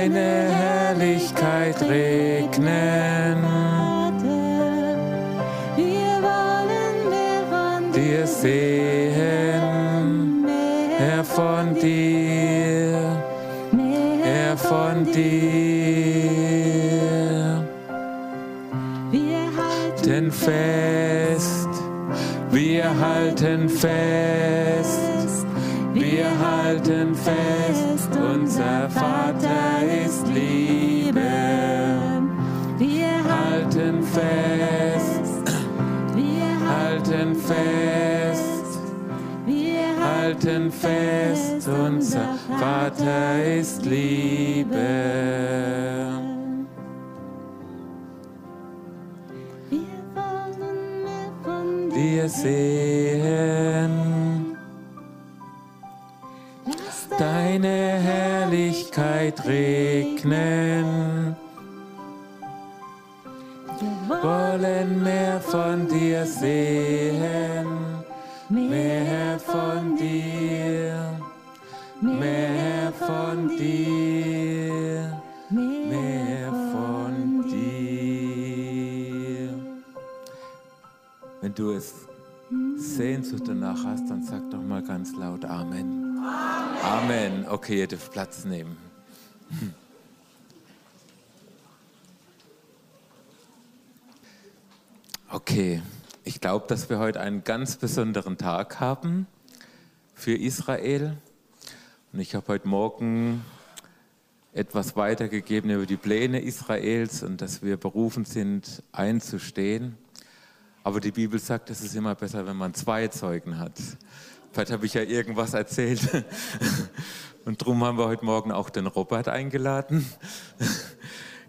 deine Herrlichkeit regnen. Wir wollen mehr von dir sehen, mehr von dir, mehr von dir. Wir Halten fest, wir halten fest, wir halten fest, Vater ist Liebe. Wir sehen deine Herrlichkeit regnen, Wir wollen mehr von dir sehen, du es Sehnsucht danach hast, dann sag doch mal ganz laut Amen. Amen. Okay, ihr dürft Platz nehmen. Okay, ich glaube, dass wir heute einen ganz besonderen Tag haben für Israel. Und ich habe heute Morgen etwas weitergegeben über die Pläne Israels und dass wir berufen sind, einzustehen. Aber die Bibel sagt, es ist immer besser, wenn man zwei Zeugen hat. Vielleicht habe ich ja irgendwas erzählt. Und darum haben wir heute Morgen auch den Robert eingeladen.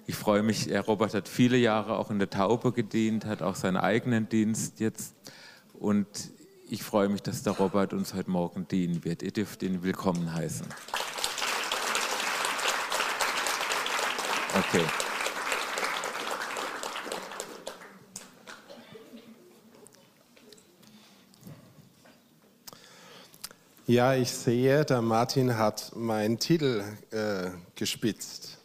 Ich freue mich, Robert hat viele Jahre auch in der Taube gedient, hat auch seinen eigenen Dienst jetzt. Und ich freue mich, dass der Robert uns heute Morgen dienen wird. Ihr dürft ihn willkommen heißen. Okay. Ja, ich sehe, der Martin hat meinen Titel äh, gespitzt.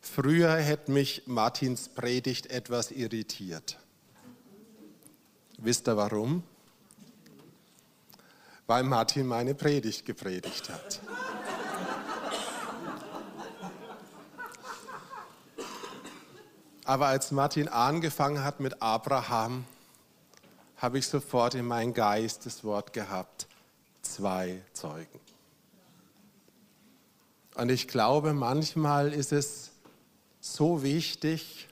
Früher hätte mich Martins Predigt etwas irritiert. Wisst ihr warum? Weil Martin meine Predigt gepredigt hat. Aber als Martin angefangen hat mit Abraham, habe ich sofort in meinen Geist das Wort gehabt, zwei Zeugen. Und ich glaube, manchmal ist es so wichtig,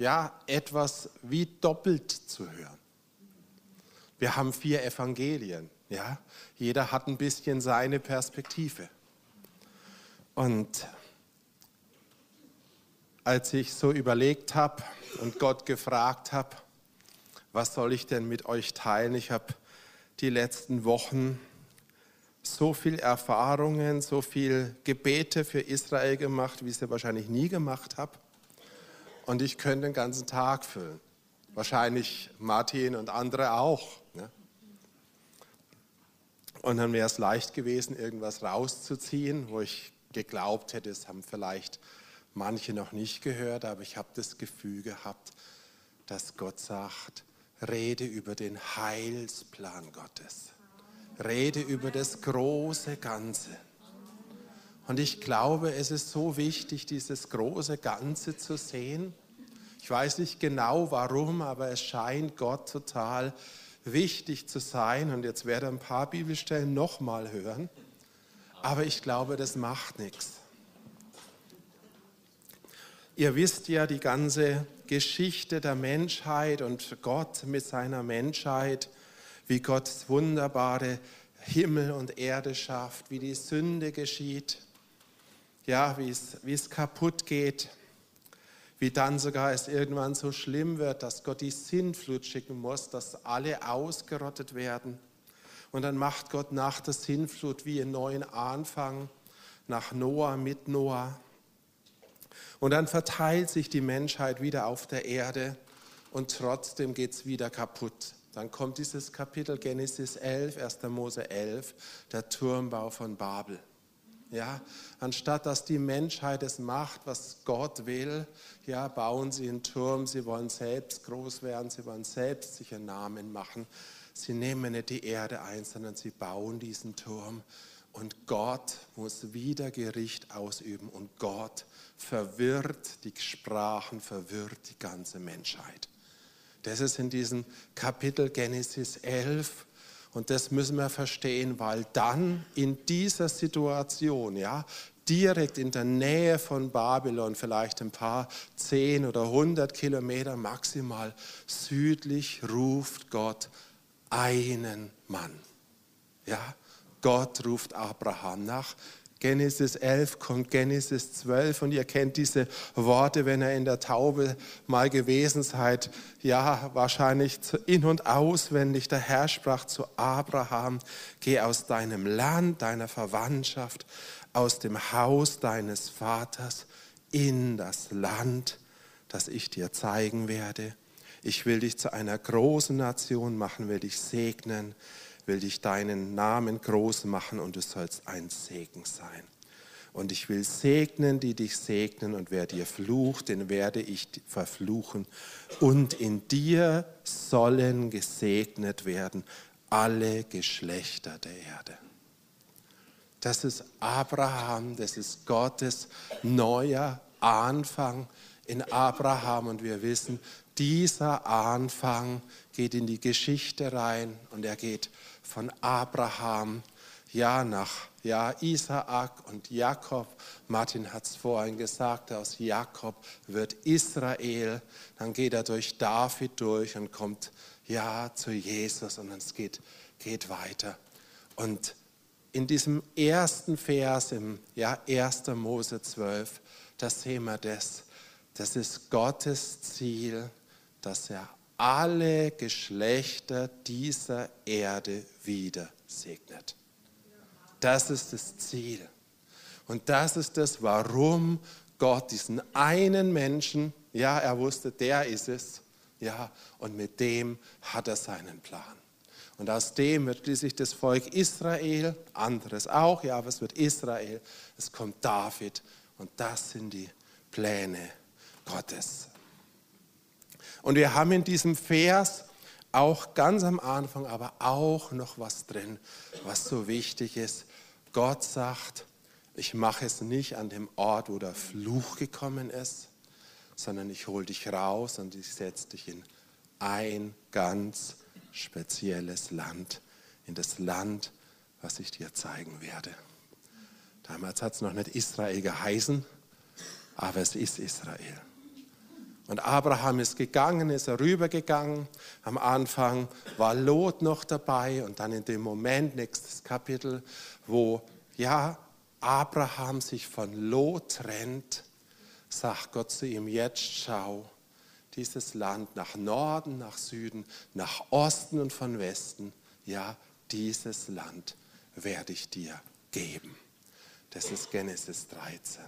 ja, etwas wie doppelt zu hören. Wir haben vier Evangelien, ja. Jeder hat ein bisschen seine Perspektive. Und als ich so überlegt habe und Gott gefragt habe, was soll ich denn mit euch teilen? Ich habe die letzten Wochen so viel Erfahrungen, so viel Gebete für Israel gemacht, wie ich sie wahrscheinlich nie gemacht habe. Und ich könnte den ganzen Tag füllen. Wahrscheinlich Martin und andere auch. Ne? Und dann wäre es leicht gewesen, irgendwas rauszuziehen, wo ich geglaubt hätte, es haben vielleicht manche noch nicht gehört, aber ich habe das Gefühl gehabt, dass Gott sagt, rede über den Heilsplan Gottes. Rede über das große Ganze. Und ich glaube, es ist so wichtig, dieses große Ganze zu sehen. Ich weiß nicht genau warum, aber es scheint Gott total wichtig zu sein. Und jetzt werde ich ein paar Bibelstellen nochmal hören. Aber ich glaube, das macht nichts. Ihr wisst ja die ganze Geschichte der Menschheit und Gott mit seiner Menschheit, wie Gott wunderbare Himmel und Erde schafft, wie die Sünde geschieht, ja, wie es, wie es kaputt geht, wie dann sogar es irgendwann so schlimm wird, dass Gott die Sintflut schicken muss, dass alle ausgerottet werden. Und dann macht Gott nach der Sintflut wie einen neuen Anfang nach Noah mit Noah. Und dann verteilt sich die Menschheit wieder auf der Erde und trotzdem geht es wieder kaputt. dann kommt dieses Kapitel Genesis 11, 1. Mose 11, der Turmbau von Babel. Ja, anstatt dass die Menschheit es macht, was Gott will, ja, bauen sie einen Turm, sie wollen selbst groß werden, sie wollen selbst sich einen Namen machen. Sie nehmen nicht die Erde ein, sondern sie bauen diesen Turm. Und Gott muss wieder Gericht ausüben und Gott verwirrt die Sprachen, verwirrt die ganze Menschheit. Das ist in diesem Kapitel Genesis 11 und das müssen wir verstehen, weil dann in dieser Situation, ja, direkt in der Nähe von Babylon, vielleicht ein paar zehn oder hundert Kilometer maximal südlich, ruft Gott einen Mann. Ja, Gott ruft Abraham nach Genesis 11 kommt Genesis 12 und ihr kennt diese Worte, wenn ihr in der Taube mal gewesen seid. Ja, wahrscheinlich in- und auswendig. Der Herr sprach zu Abraham, geh aus deinem Land, deiner Verwandtschaft, aus dem Haus deines Vaters in das Land, das ich dir zeigen werde. Ich will dich zu einer großen Nation machen, will dich segnen will dich deinen Namen groß machen und du sollst ein Segen sein. Und ich will segnen, die dich segnen, und wer dir flucht, den werde ich verfluchen. Und in dir sollen gesegnet werden alle Geschlechter der Erde. Das ist Abraham, das ist Gottes neuer Anfang in Abraham. Und wir wissen, dieser Anfang geht in die Geschichte rein und er geht von Abraham, ja, nach ja, Isaak und Jakob. Martin hat es vorhin gesagt, aus Jakob wird Israel. Dann geht er durch David durch und kommt ja zu Jesus und es geht, geht weiter. Und in diesem ersten Vers, im ja, 1. Mose 12, da sehen wir das. Das ist Gottes Ziel, dass er alle Geschlechter dieser Erde wieder segnet. Das ist das Ziel. Und das ist das, warum Gott diesen einen Menschen, ja, er wusste, der ist es, ja, und mit dem hat er seinen Plan. Und aus dem wird schließlich das Volk Israel, anderes auch, ja, aber es wird Israel, es kommt David und das sind die Pläne Gottes. Und wir haben in diesem Vers auch ganz am Anfang, aber auch noch was drin, was so wichtig ist. Gott sagt, ich mache es nicht an dem Ort, wo der Fluch gekommen ist, sondern ich hole dich raus und ich setze dich in ein ganz spezielles Land, in das Land, was ich dir zeigen werde. Damals hat es noch nicht Israel geheißen, aber es ist Israel. Und Abraham ist gegangen, ist er rübergegangen. Am Anfang war Lot noch dabei und dann in dem Moment, nächstes Kapitel, wo ja Abraham sich von Lot trennt, sagt Gott zu ihm, jetzt schau, dieses Land nach Norden, nach Süden, nach Osten und von Westen, ja, dieses Land werde ich dir geben. Das ist Genesis 13.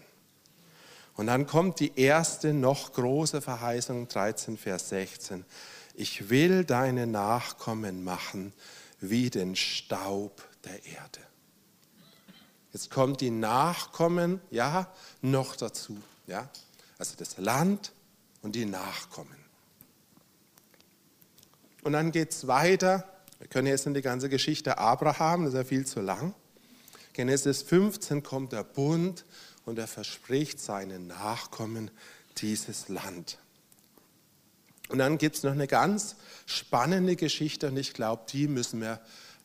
Und dann kommt die erste noch große Verheißung, 13, Vers 16. Ich will deine Nachkommen machen wie den Staub der Erde. Jetzt kommt die Nachkommen, ja, noch dazu. Ja? Also das Land und die Nachkommen. Und dann geht es weiter. Wir können jetzt in die ganze Geschichte Abraham, das ist ja viel zu lang. Genesis 15 kommt der Bund und er verspricht seinen Nachkommen dieses Land. Und dann gibt es noch eine ganz spannende Geschichte und ich glaube, die müssen wir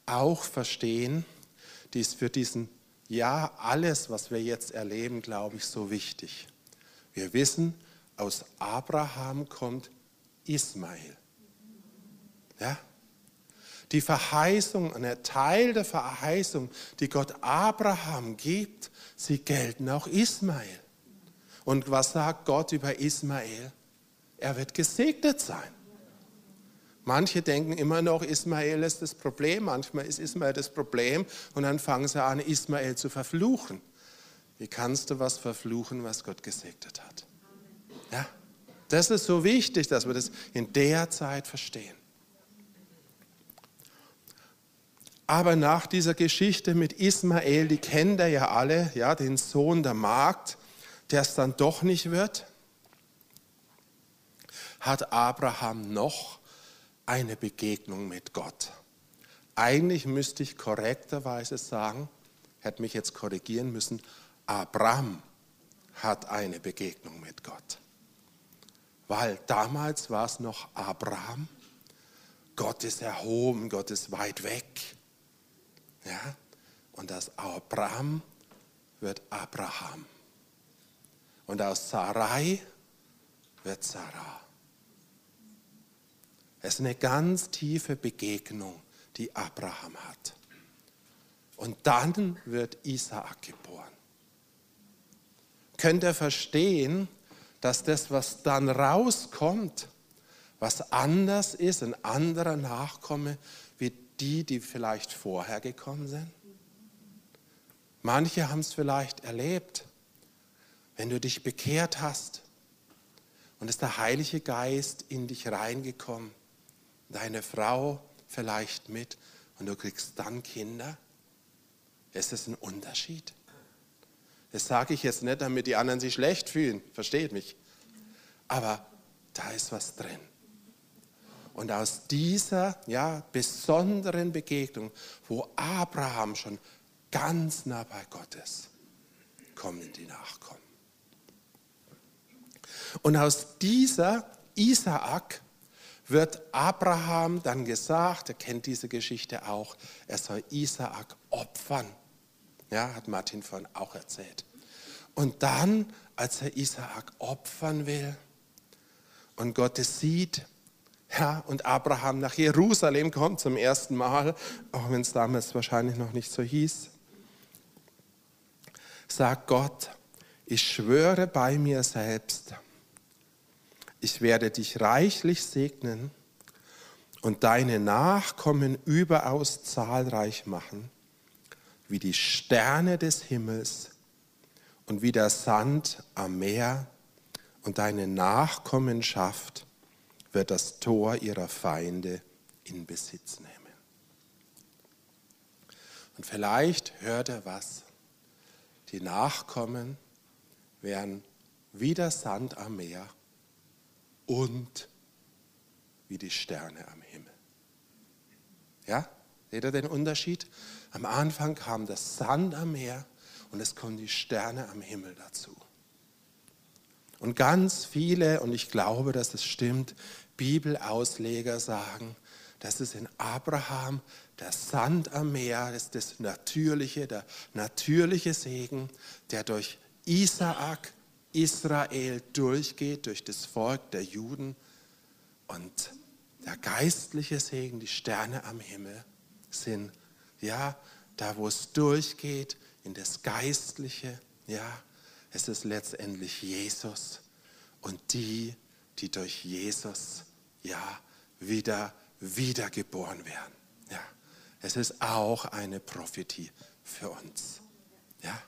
auch verstehen. Die ist für diesen, ja, alles, was wir jetzt erleben, glaube ich, so wichtig. Wir wissen, aus Abraham kommt Ismael. Ja? Die Verheißung, ein Teil der Verheißung, die Gott Abraham gibt, sie gelten auch Ismael. Und was sagt Gott über Ismael? Er wird gesegnet sein. Manche denken immer noch, Ismael ist das Problem. Manchmal ist Ismael das Problem und dann fangen sie an, Ismael zu verfluchen. Wie kannst du was verfluchen, was Gott gesegnet hat? Ja, das ist so wichtig, dass wir das in der Zeit verstehen. Aber nach dieser Geschichte mit Ismael, die kennt ihr ja alle, ja, den Sohn der Magd, der es dann doch nicht wird, hat Abraham noch eine Begegnung mit Gott. Eigentlich müsste ich korrekterweise sagen, hätte mich jetzt korrigieren müssen, Abraham hat eine Begegnung mit Gott. Weil damals war es noch Abraham. Gott ist erhoben, Gott ist weit weg. Ja? Und aus Abraham wird Abraham. Und aus Sarai wird Sarah. Es ist eine ganz tiefe Begegnung, die Abraham hat. Und dann wird Isaak geboren. Könnt ihr verstehen, dass das, was dann rauskommt, was anders ist, ein anderer Nachkomme, die, die vielleicht vorher gekommen sind? Manche haben es vielleicht erlebt, wenn du dich bekehrt hast und ist der Heilige Geist in dich reingekommen deine Frau vielleicht mit und du kriegst dann Kinder? Ist das ein Unterschied? Das sage ich jetzt nicht, damit die anderen sich schlecht fühlen, versteht mich. Aber da ist was drin. Und aus dieser ja, besonderen Begegnung, wo Abraham schon ganz nah bei Gott ist, kommen die Nachkommen. Und aus dieser Isaak wird Abraham dann gesagt, er kennt diese Geschichte auch, er soll Isaak opfern. Ja, hat Martin vorhin auch erzählt. Und dann, als er Isaak opfern will und Gott es sieht, ja, und Abraham nach Jerusalem kommt zum ersten Mal, auch wenn es damals wahrscheinlich noch nicht so hieß, sagt Gott, ich schwöre bei mir selbst, ich werde dich reichlich segnen und deine Nachkommen überaus zahlreich machen, wie die Sterne des Himmels und wie der Sand am Meer, und deine Nachkommenschaft wird das Tor ihrer Feinde in Besitz nehmen. Und vielleicht hört er was. Die Nachkommen werden wie der Sand am Meer und wie die Sterne am Himmel. Ja, seht ihr den Unterschied? Am Anfang kam das Sand am Meer und es kommen die Sterne am Himmel dazu. Und ganz viele, und ich glaube, dass es stimmt, Bibelausleger sagen, das ist in Abraham der Sand am Meer, ist das natürliche, der natürliche Segen, der durch Isaak Israel durchgeht, durch das Volk der Juden. Und der geistliche Segen, die Sterne am Himmel sind, ja, da wo es durchgeht, in das Geistliche, ja, es ist letztendlich Jesus und die, die durch Jesus, ja, wieder wiedergeboren werden. Ja, es ist auch eine Prophetie für uns. Ja.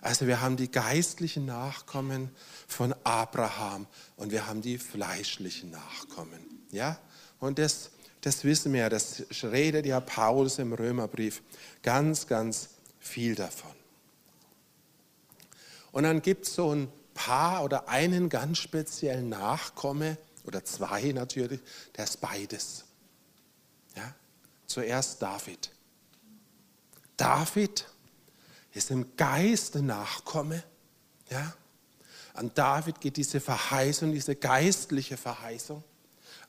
Also wir haben die geistlichen Nachkommen von Abraham und wir haben die fleischlichen Nachkommen. Ja? Und das, das wissen wir, das redet ja Paulus im Römerbrief ganz, ganz viel davon. Und dann gibt es so ein paar oder einen ganz speziellen Nachkomme oder zwei natürlich, der ist beides. Ja? Zuerst David. David ist im Geiste Nachkomme. Ja? An David geht diese Verheißung, diese geistliche Verheißung,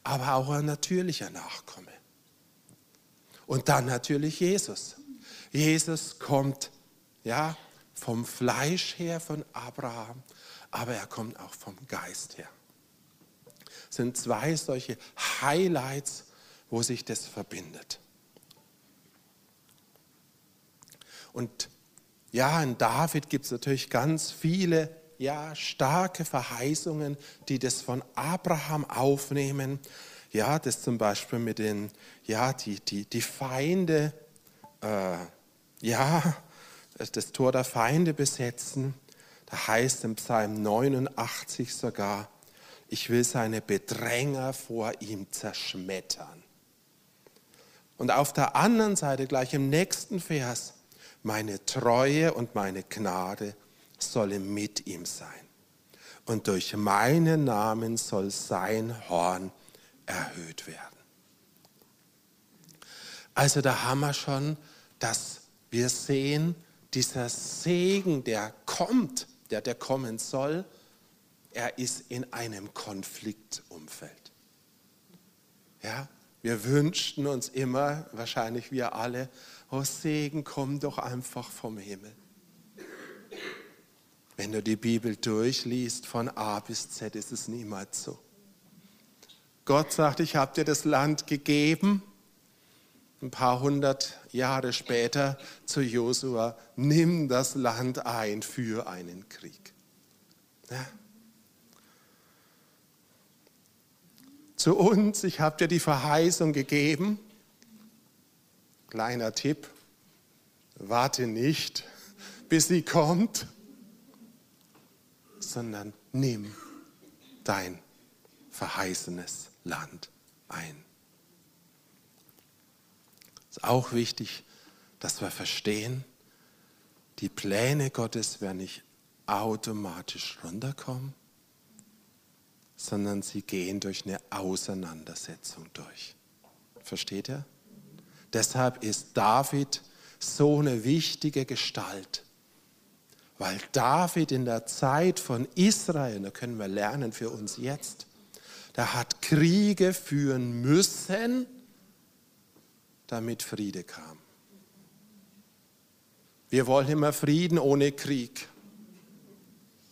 aber auch ein natürlicher Nachkomme. Und dann natürlich Jesus. Jesus kommt ja, vom Fleisch her von Abraham, aber er kommt auch vom Geist her. Sind zwei solche Highlights, wo sich das verbindet. Und ja, in David gibt es natürlich ganz viele ja, starke Verheißungen, die das von Abraham aufnehmen. Ja, das zum Beispiel mit den, ja, die, die, die Feinde, äh, ja, das Tor der Feinde besetzen. Da heißt im Psalm 89 sogar, ich will seine Bedränger vor ihm zerschmettern. Und auf der anderen Seite, gleich im nächsten Vers, meine Treue und meine Gnade solle mit ihm sein. Und durch meinen Namen soll sein Horn erhöht werden. Also da haben wir schon, dass wir sehen, dieser Segen, der kommt, der, der kommen soll, er ist in einem Konfliktumfeld. Ja, wir wünschten uns immer, wahrscheinlich wir alle, oh Segen, komm doch einfach vom Himmel. Wenn du die Bibel durchliest, von A bis Z, ist es niemals so. Gott sagt, ich habe dir das Land gegeben. Ein paar hundert Jahre später zu Josua, nimm das Land ein für einen Krieg. Ja. Zu uns, ich habe dir die Verheißung gegeben. Kleiner Tipp, warte nicht, bis sie kommt, sondern nimm dein verheißenes Land ein. Es ist auch wichtig, dass wir verstehen, die Pläne Gottes werden nicht automatisch runterkommen, sondern sie gehen durch eine Auseinandersetzung durch. Versteht ihr? Deshalb ist David so eine wichtige Gestalt, weil David in der Zeit von Israel, da können wir lernen für uns jetzt, der hat Kriege führen müssen, damit Friede kam. Wir wollen immer Frieden ohne Krieg.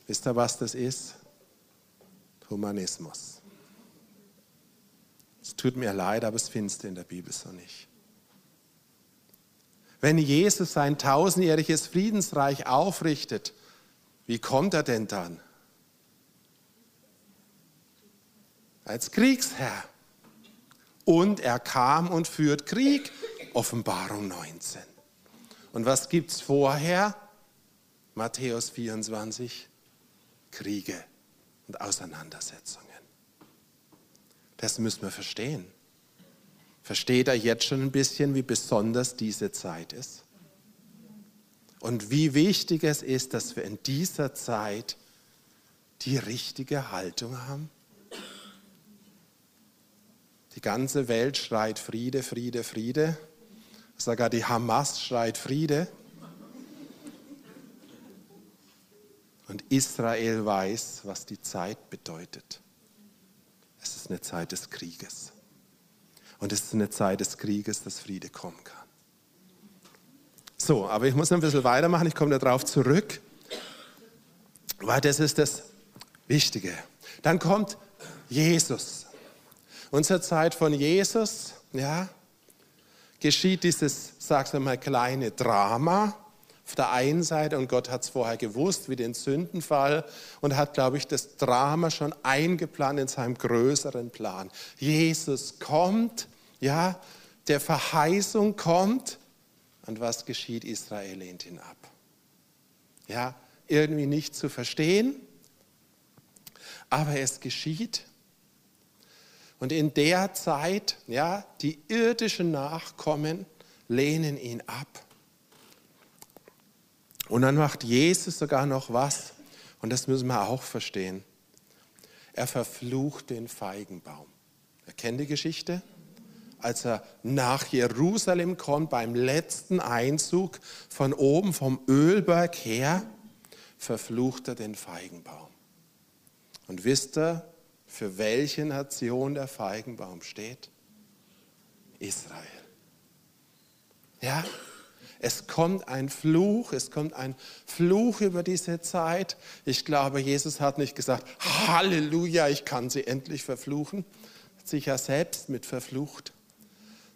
Wisst ihr, was das ist? Humanismus. Es tut mir leid, aber es findest du in der Bibel so nicht. Wenn Jesus sein tausendjähriges Friedensreich aufrichtet, wie kommt er denn dann? Als Kriegsherr. Und er kam und führt Krieg. Offenbarung 19. Und was gibt es vorher? Matthäus 24. Kriege und Auseinandersetzungen. Das müssen wir verstehen. Versteht er jetzt schon ein bisschen, wie besonders diese Zeit ist? Und wie wichtig es ist, dass wir in dieser Zeit die richtige Haltung haben? Die ganze Welt schreit Friede, Friede, Friede. Sogar die Hamas schreit Friede. Und Israel weiß, was die Zeit bedeutet. Es ist eine Zeit des Krieges. Und es ist eine Zeit des Krieges, dass Friede kommen kann. So, aber ich muss ein bisschen weitermachen. Ich komme darauf zurück, weil das ist das Wichtige. Dann kommt Jesus. Und zur Zeit von Jesus, ja, geschieht dieses, sag's mal, kleine Drama auf der einen Seite und Gott hat es vorher gewusst, wie den Sündenfall und hat, glaube ich, das Drama schon eingeplant in seinem größeren Plan. Jesus kommt, ja, der Verheißung kommt und was geschieht? Israel lehnt ihn ab. Ja, irgendwie nicht zu verstehen, aber es geschieht. Und in der Zeit, ja, die irdischen Nachkommen lehnen ihn ab. Und dann macht Jesus sogar noch was, und das müssen wir auch verstehen. Er verflucht den Feigenbaum. Er kennt die Geschichte? Als er nach Jerusalem kommt, beim letzten Einzug von oben vom Ölberg her, verflucht er den Feigenbaum. Und wisst ihr, für welche Nation der Feigenbaum steht? Israel. Ja, es kommt ein Fluch, es kommt ein Fluch über diese Zeit. Ich glaube, Jesus hat nicht gesagt, Halleluja, ich kann sie endlich verfluchen. Hat sich ja selbst mit verflucht.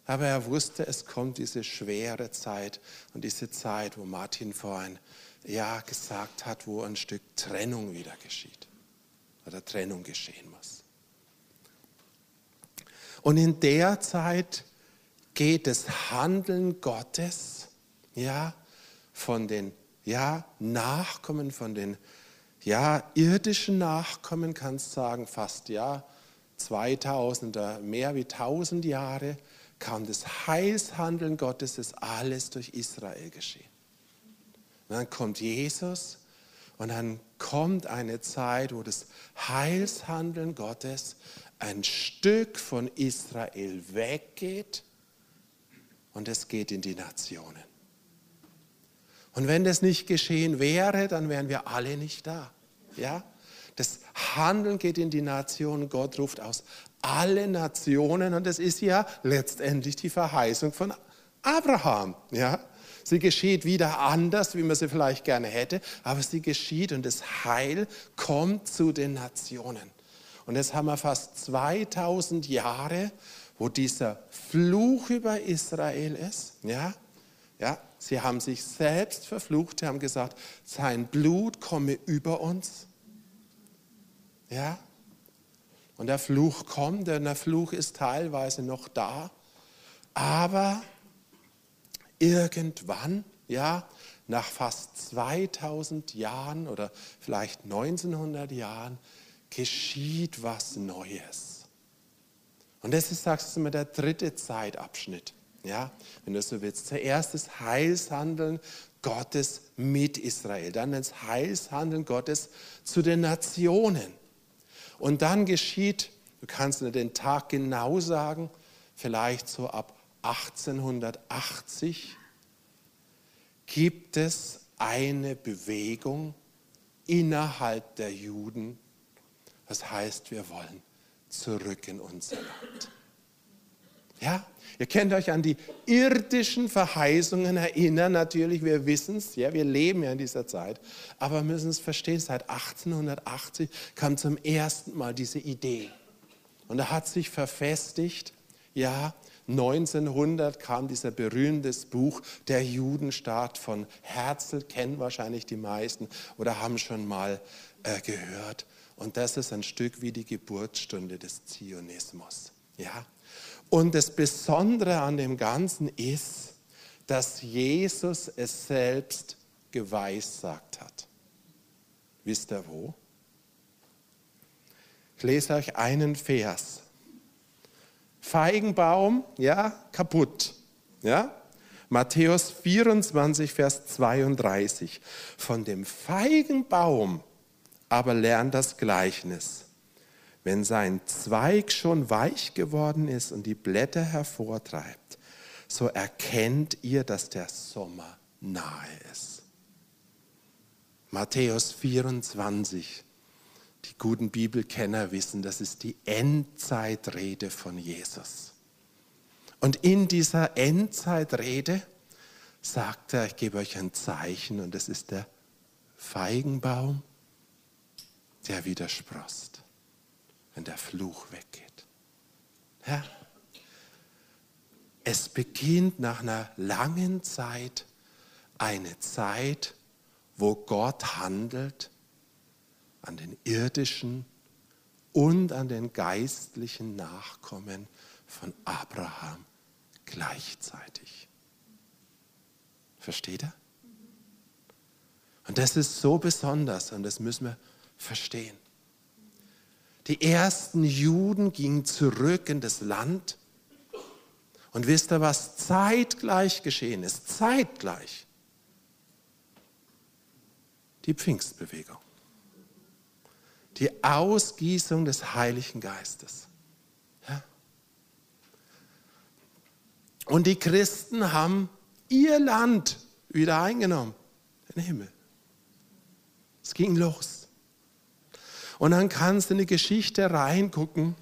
Aber er wusste, es kommt diese schwere Zeit und diese Zeit, wo Martin vorhin ja gesagt hat, wo ein Stück Trennung wieder geschieht oder Trennung geschehen muss. Und in der Zeit geht das Handeln Gottes ja, von den ja, Nachkommen, von den ja, irdischen Nachkommen, kannst sagen, fast ja, 2000 oder mehr wie 1000 Jahre, kam das Heilshandeln Gottes, ist alles durch Israel geschehen. Und dann kommt Jesus und dann kommt eine Zeit, wo das Heilshandeln Gottes ein Stück von Israel weggeht und es geht in die Nationen. Und wenn das nicht geschehen wäre, dann wären wir alle nicht da. Ja? Das Handeln geht in die Nationen. Gott ruft aus alle Nationen und das ist ja letztendlich die Verheißung von Abraham. Ja? Sie geschieht wieder anders, wie man sie vielleicht gerne hätte, aber sie geschieht und das Heil kommt zu den Nationen. Und jetzt haben wir fast 2000 Jahre, wo dieser Fluch über Israel ist. Ja, ja, sie haben sich selbst verflucht, sie haben gesagt, sein Blut komme über uns. Ja, und der Fluch kommt, denn der Fluch ist teilweise noch da. Aber irgendwann, ja, nach fast 2000 Jahren oder vielleicht 1900 Jahren, geschieht was Neues. Und das ist, sagst du mal, der dritte Zeitabschnitt. Ja, wenn du so willst. Zuerst das Heilshandeln Gottes mit Israel, dann das Heilshandeln Gottes zu den Nationen. Und dann geschieht, du kannst nur den Tag genau sagen, vielleicht so ab 1880 gibt es eine Bewegung innerhalb der Juden. Das heißt, wir wollen zurück in unser Land. Ja, ihr könnt euch an die irdischen Verheißungen erinnern, natürlich, wir wissen es, ja, wir leben ja in dieser Zeit, aber wir müssen es verstehen, seit 1880 kam zum ersten Mal diese Idee. Und da hat sich verfestigt, ja, 1900 kam dieser berühmte Buch Der Judenstaat von Herzl, kennen wahrscheinlich die meisten oder haben schon mal äh, gehört. Und das ist ein Stück wie die Geburtsstunde des Zionismus. Ja? Und das Besondere an dem Ganzen ist, dass Jesus es selbst geweissagt hat. Wisst ihr wo? Ich lese euch einen Vers. Feigenbaum, ja, kaputt. Ja? Matthäus 24, Vers 32. Von dem Feigenbaum aber lernt das Gleichnis. Wenn sein Zweig schon weich geworden ist und die Blätter hervortreibt, so erkennt ihr, dass der Sommer nahe ist. Matthäus 24. Die guten Bibelkenner wissen, das ist die Endzeitrede von Jesus. Und in dieser Endzeitrede sagt er, ich gebe euch ein Zeichen und das ist der Feigenbaum der wieder sprost, wenn der Fluch weggeht. Ja? Es beginnt nach einer langen Zeit eine Zeit, wo Gott handelt an den irdischen und an den geistlichen Nachkommen von Abraham gleichzeitig. Versteht er? Und das ist so besonders und das müssen wir verstehen. Die ersten Juden gingen zurück in das Land. Und wisst ihr, was zeitgleich geschehen ist? Zeitgleich. Die Pfingstbewegung. Die Ausgießung des Heiligen Geistes. Ja? Und die Christen haben ihr Land wieder eingenommen, den Himmel. Es ging los. Und dann kannst du in die Geschichte reingucken,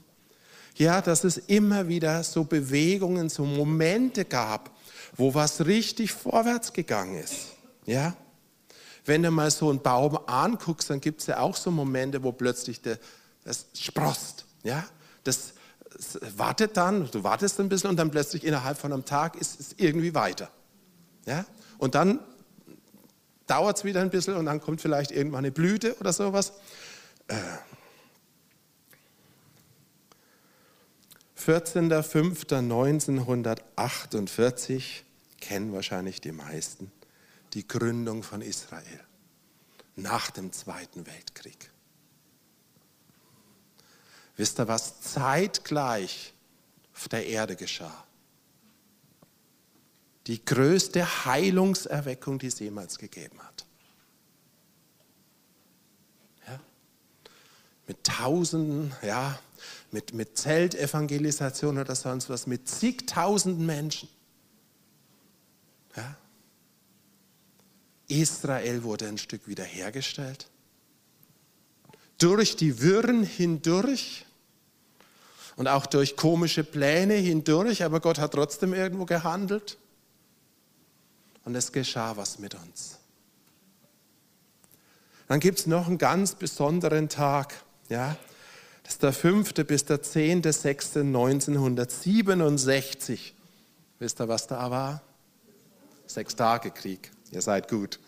ja, dass es immer wieder so Bewegungen, so Momente gab, wo was richtig vorwärts gegangen ist. Ja? Wenn du mal so einen Baum anguckst, dann gibt es ja auch so Momente, wo plötzlich der, das sprost. Ja? Das, das, wartet dann, du wartest ein bisschen und dann plötzlich innerhalb von einem Tag ist es irgendwie weiter. Ja? Und dann dauert es wieder ein bisschen und dann kommt vielleicht irgendwann eine Blüte oder sowas. 14.05.1948 kennen wahrscheinlich die meisten die Gründung von Israel nach dem Zweiten Weltkrieg. Wisst ihr, was zeitgleich auf der Erde geschah? Die größte Heilungserweckung, die es jemals gegeben hat. Mit Tausenden, ja, mit, mit Zeltevangelisation oder sonst was, mit zigtausenden Menschen. Ja? Israel wurde ein Stück wiederhergestellt. Durch die Wirren hindurch und auch durch komische Pläne hindurch, aber Gott hat trotzdem irgendwo gehandelt. Und es geschah was mit uns. Dann gibt es noch einen ganz besonderen Tag. Ja? Das ist der 5. bis der 10.06.1967. Wisst ihr, was da war? Sechstagekrieg. Ihr seid gut.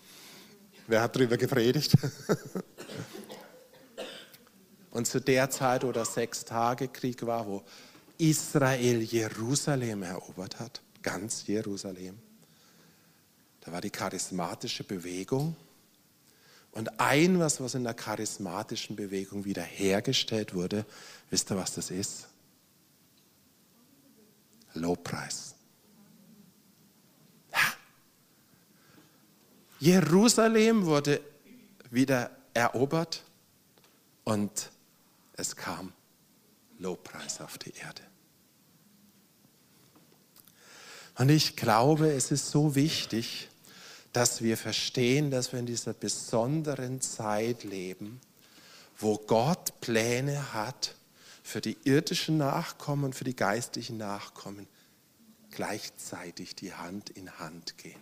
Wer hat darüber gepredigt? Und zu der Zeit, wo der Sechstagekrieg war, wo Israel Jerusalem erobert hat, ganz Jerusalem, da war die charismatische Bewegung. Und ein was, was in der charismatischen Bewegung wiederhergestellt wurde, wisst ihr, was das ist? Lobpreis. Jerusalem wurde wieder erobert und es kam Lobpreis auf die Erde. Und ich glaube, es ist so wichtig, dass wir verstehen, dass wir in dieser besonderen Zeit leben, wo Gott Pläne hat für die irdischen Nachkommen und für die geistlichen Nachkommen, gleichzeitig die Hand in Hand gehen.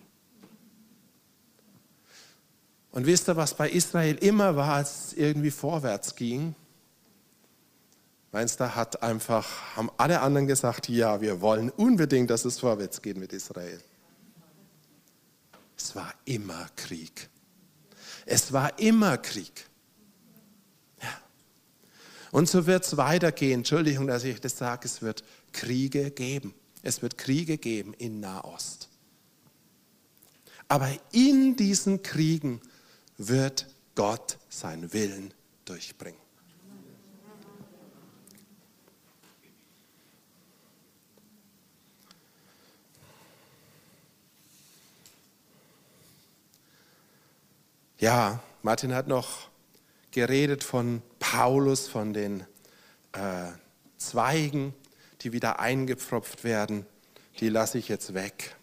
Und wisst ihr, was bei Israel immer war, als es irgendwie vorwärts ging? Meinst du, hat einfach, haben alle anderen gesagt, ja, wir wollen unbedingt, dass es vorwärts geht mit Israel. Es war immer Krieg. Es war immer Krieg. Ja. Und so wird es weitergehen. Entschuldigung, dass ich das sage, es wird Kriege geben. Es wird Kriege geben in Nahost. Aber in diesen Kriegen wird Gott seinen Willen durchbringen. Ja, Martin hat noch geredet von Paulus, von den äh, Zweigen, die wieder eingepfropft werden. Die lasse ich jetzt weg.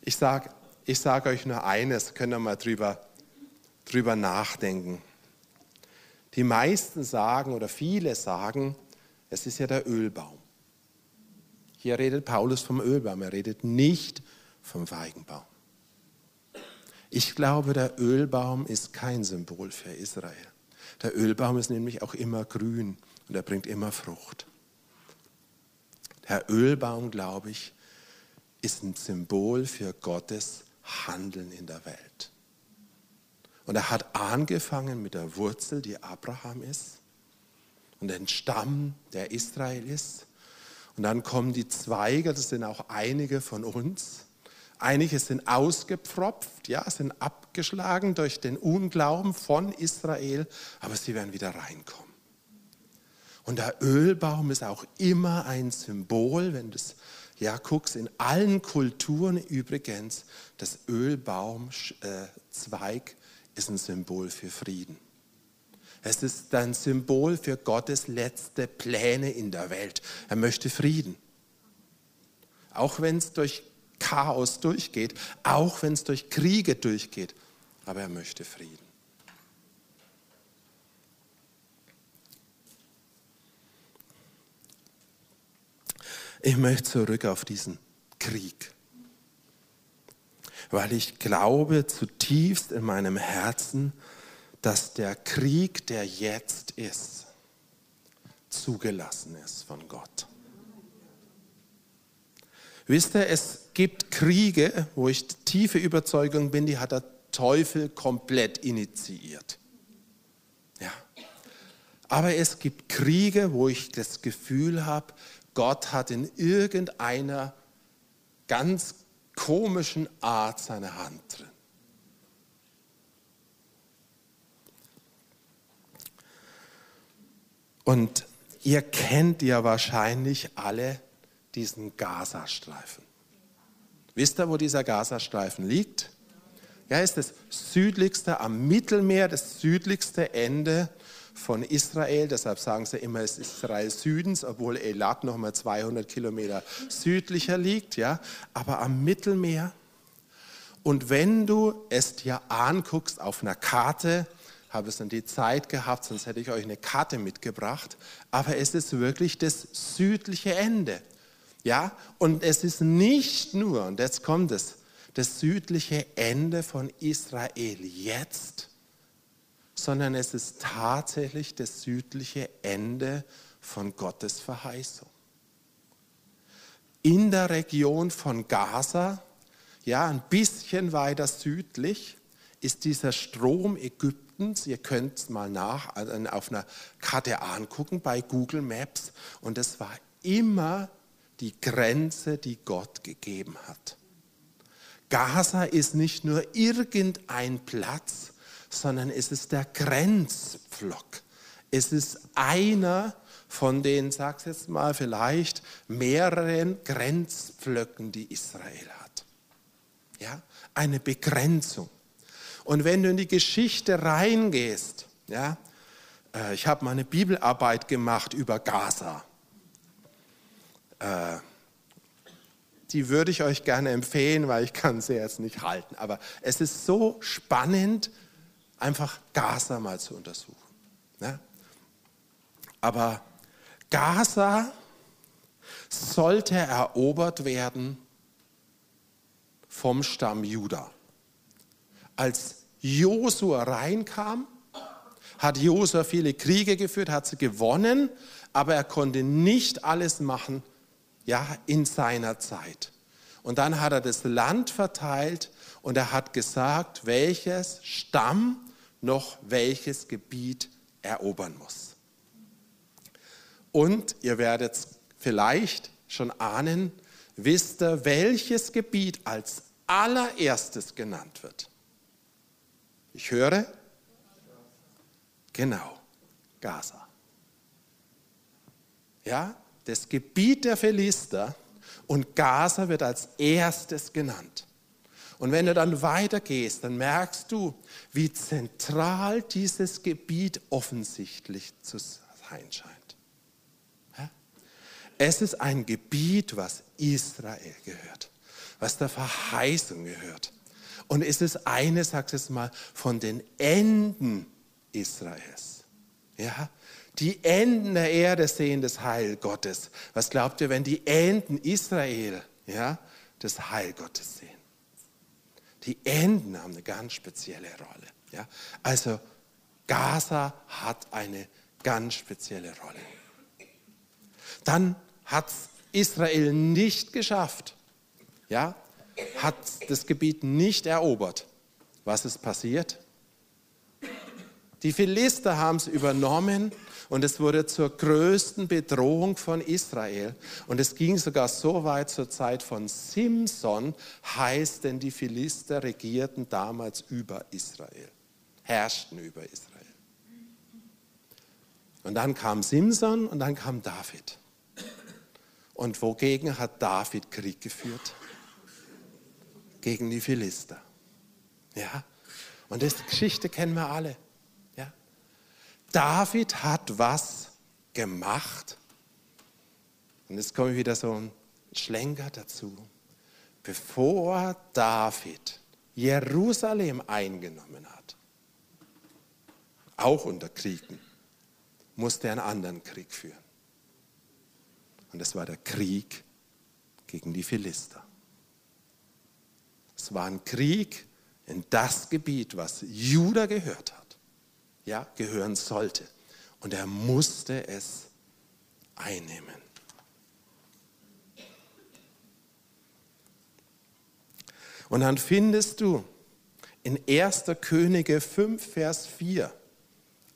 Ich sage ich sage euch nur eines, könnt ihr mal drüber, drüber nachdenken. Die meisten sagen oder viele sagen, es ist ja der Ölbaum. Hier redet Paulus vom Ölbaum, er redet nicht vom Feigenbaum. Ich glaube, der Ölbaum ist kein Symbol für Israel. Der Ölbaum ist nämlich auch immer grün und er bringt immer Frucht. Der Ölbaum, glaube ich, ist ein Symbol für Gottes Handeln in der Welt. Und er hat angefangen mit der Wurzel, die Abraham ist, und den Stamm, der Israel ist. Und dann kommen die Zweige, das sind auch einige von uns. Einige sind ausgepfropft, ja, sind abgeschlagen durch den Unglauben von Israel, aber sie werden wieder reinkommen. Und der Ölbaum ist auch immer ein Symbol, wenn das ja, guck's, in allen Kulturen übrigens, das Ölbaumzweig ist ein Symbol für Frieden. Es ist ein Symbol für Gottes letzte Pläne in der Welt. Er möchte Frieden. Auch wenn es durch Chaos durchgeht, auch wenn es durch Kriege durchgeht, aber er möchte Frieden. Ich möchte zurück auf diesen Krieg, weil ich glaube zutiefst in meinem Herzen, dass der Krieg, der jetzt ist, zugelassen ist von Gott. Wisst ihr, es gibt Kriege, wo ich tiefe Überzeugung bin, die hat der Teufel komplett initiiert. Ja. Aber es gibt Kriege, wo ich das Gefühl habe, Gott hat in irgendeiner ganz komischen Art seine Hand drin. Und ihr kennt ja wahrscheinlich alle diesen Gazastreifen. Wisst ihr, wo dieser Gazastreifen liegt? Ja, ist das südlichste am Mittelmeer, das südlichste Ende von Israel. Deshalb sagen sie immer, es ist Israel Südens, obwohl Elat noch mal 200 Kilometer südlicher liegt. Ja, aber am Mittelmeer. Und wenn du es dir anguckst auf einer Karte, habe es dann die Zeit gehabt, sonst hätte ich euch eine Karte mitgebracht. Aber es ist wirklich das südliche Ende. Ja, und es ist nicht nur, und jetzt kommt es, das südliche Ende von Israel jetzt, sondern es ist tatsächlich das südliche Ende von Gottes Verheißung. In der Region von Gaza, ja, ein bisschen weiter südlich, ist dieser Strom Ägyptens. Ihr könnt es mal nach äh, auf einer Karte angucken bei Google Maps. Und es war immer die Grenze, die Gott gegeben hat. Gaza ist nicht nur irgendein Platz, sondern es ist der Grenzpflock. Es ist einer von den, sag's jetzt mal, vielleicht mehreren Grenzpflöcken, die Israel hat. Ja, eine Begrenzung. Und wenn du in die Geschichte reingehst, ja, äh, ich habe mal eine Bibelarbeit gemacht über Gaza. Äh, die würde ich euch gerne empfehlen, weil ich kann sie jetzt nicht halten. Aber es ist so spannend, einfach Gaza mal zu untersuchen. Ne? Aber Gaza sollte erobert werden vom Stamm Juda. Als Josua reinkam, hat Josua viele Kriege geführt, hat sie gewonnen, aber er konnte nicht alles machen, ja, in seiner Zeit. Und dann hat er das Land verteilt und er hat gesagt, welches Stamm noch welches Gebiet erobern muss. Und ihr werdet vielleicht schon ahnen, wisst ihr, welches Gebiet als allererstes genannt wird? Ich höre? Genau, Gaza. Ja, das Gebiet der Philister und Gaza wird als erstes genannt. Und wenn du dann weitergehst, dann merkst du, wie zentral dieses Gebiet offensichtlich zu sein scheint. Es ist ein Gebiet, was Israel gehört, was der Verheißung gehört. Und es ist eine, sagt es mal, von den Enden Israels. Ja, die Enden der Erde sehen das Heil Gottes. Was glaubt ihr, wenn die Enden Israel ja, das Heil Gottes sehen? Die Enden haben eine ganz spezielle Rolle. Ja? Also Gaza hat eine ganz spezielle Rolle. Dann hat Israel nicht geschafft, ja, hat das Gebiet nicht erobert. Was ist passiert? Die Philister haben es übernommen und es wurde zur größten Bedrohung von Israel. Und es ging sogar so weit zur Zeit von Simson, heißt denn die Philister regierten damals über Israel, herrschten über Israel. Und dann kam Simson und dann kam David. Und wogegen hat David Krieg geführt? Gegen die Philister. Ja? Und diese Geschichte kennen wir alle. David hat was gemacht. Und jetzt komme ich wieder so ein Schlenker dazu. Bevor David Jerusalem eingenommen hat, auch unter Kriegen, musste er einen anderen Krieg führen. Und das war der Krieg gegen die Philister. Es war ein Krieg in das Gebiet, was Juda gehört hat ja, gehören sollte. Und er musste es einnehmen. Und dann findest du in 1. Könige 5, Vers 4